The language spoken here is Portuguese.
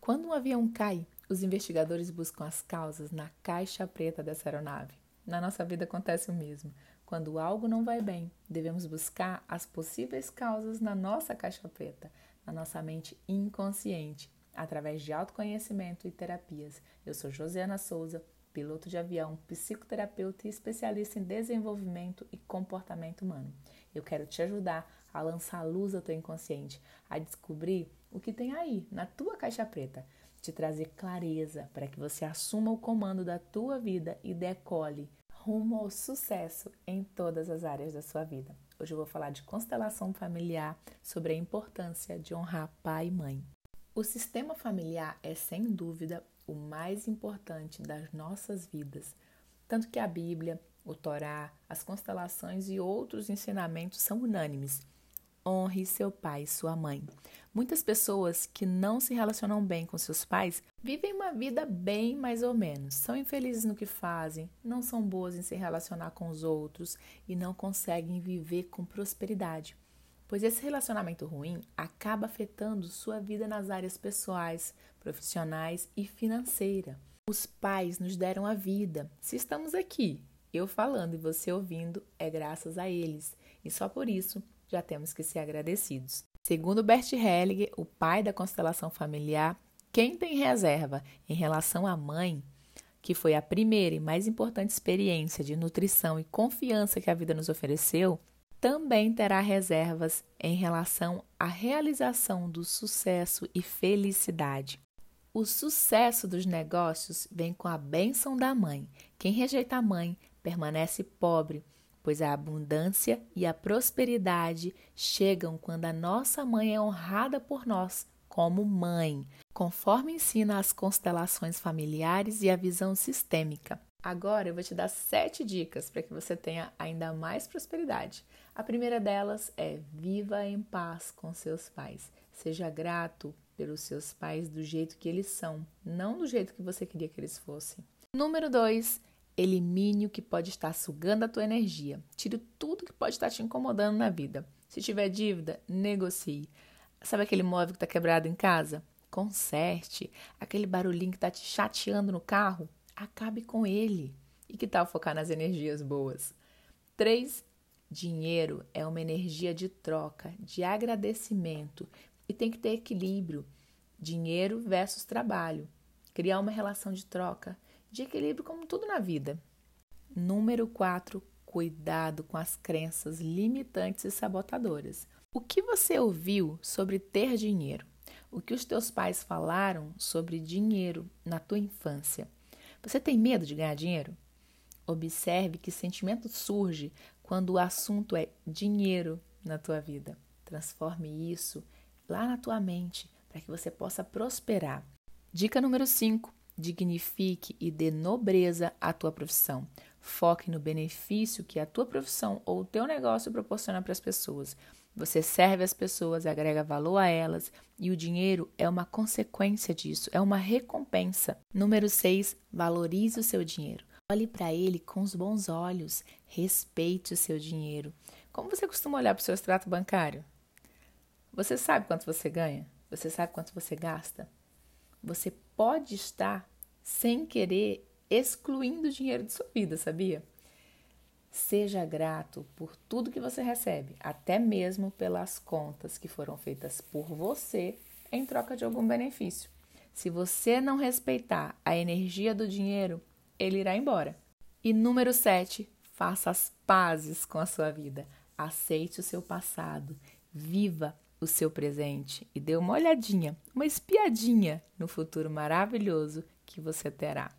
Quando um avião cai, os investigadores buscam as causas na caixa preta dessa aeronave. Na nossa vida acontece o mesmo. Quando algo não vai bem, devemos buscar as possíveis causas na nossa caixa preta, na nossa mente inconsciente, através de autoconhecimento e terapias. Eu sou Josiana Souza, piloto de avião, psicoterapeuta e especialista em desenvolvimento e comportamento humano. Eu quero te ajudar a lançar luz ao teu inconsciente, a descobrir o que tem aí na tua caixa preta, te trazer clareza para que você assuma o comando da tua vida e decole rumo ao sucesso em todas as áreas da sua vida. Hoje eu vou falar de constelação familiar, sobre a importância de honrar pai e mãe. O sistema familiar é sem dúvida o mais importante das nossas vidas, tanto que a Bíblia, o Torá, as constelações e outros ensinamentos são unânimes. Honre seu pai e sua mãe. Muitas pessoas que não se relacionam bem com seus pais vivem uma vida bem mais ou menos. São infelizes no que fazem, não são boas em se relacionar com os outros e não conseguem viver com prosperidade. Pois esse relacionamento ruim acaba afetando sua vida nas áreas pessoais, profissionais e financeira. Os pais nos deram a vida. Se estamos aqui, eu falando e você ouvindo, é graças a eles. E só por isso já temos que ser agradecidos. Segundo Bert Hellinger, o pai da constelação familiar, quem tem reserva em relação à mãe, que foi a primeira e mais importante experiência de nutrição e confiança que a vida nos ofereceu, também terá reservas em relação à realização do sucesso e felicidade. O sucesso dos negócios vem com a bênção da mãe. Quem rejeita a mãe permanece pobre, pois a abundância e a prosperidade chegam quando a nossa mãe é honrada por nós como mãe, conforme ensina as constelações familiares e a visão sistêmica. Agora eu vou te dar sete dicas para que você tenha ainda mais prosperidade. A primeira delas é viva em paz com seus pais. Seja grato pelos seus pais do jeito que eles são, não do jeito que você queria que eles fossem. Número dois, Elimine o que pode estar sugando a tua energia. Tire tudo que pode estar te incomodando na vida. Se tiver dívida, negocie. Sabe aquele móvel que está quebrado em casa? Conserte. Aquele barulhinho que está te chateando no carro? Acabe com ele. E que tal focar nas energias boas? 3. Dinheiro é uma energia de troca, de agradecimento e tem que ter equilíbrio. Dinheiro versus trabalho. Criar uma relação de troca de equilíbrio como tudo na vida. Número 4. Cuidado com as crenças limitantes e sabotadoras. O que você ouviu sobre ter dinheiro? O que os teus pais falaram sobre dinheiro na tua infância? Você tem medo de ganhar dinheiro? Observe que sentimento surge quando o assunto é dinheiro na tua vida. Transforme isso lá na tua mente para que você possa prosperar. Dica número 5: dignifique e dê nobreza à tua profissão. Foque no benefício que a tua profissão ou o teu negócio proporciona para as pessoas. Você serve as pessoas, agrega valor a elas e o dinheiro é uma consequência disso, é uma recompensa. Número 6, valorize o seu dinheiro. Olhe para ele com os bons olhos, respeite o seu dinheiro. Como você costuma olhar para o seu extrato bancário? Você sabe quanto você ganha? Você sabe quanto você gasta? Você pode estar sem querer excluindo o dinheiro de sua vida, sabia? Seja grato por tudo que você recebe, até mesmo pelas contas que foram feitas por você em troca de algum benefício. Se você não respeitar a energia do dinheiro, ele irá embora. E número 7, faça as pazes com a sua vida. Aceite o seu passado, viva o seu presente e dê uma olhadinha, uma espiadinha no futuro maravilhoso que você terá.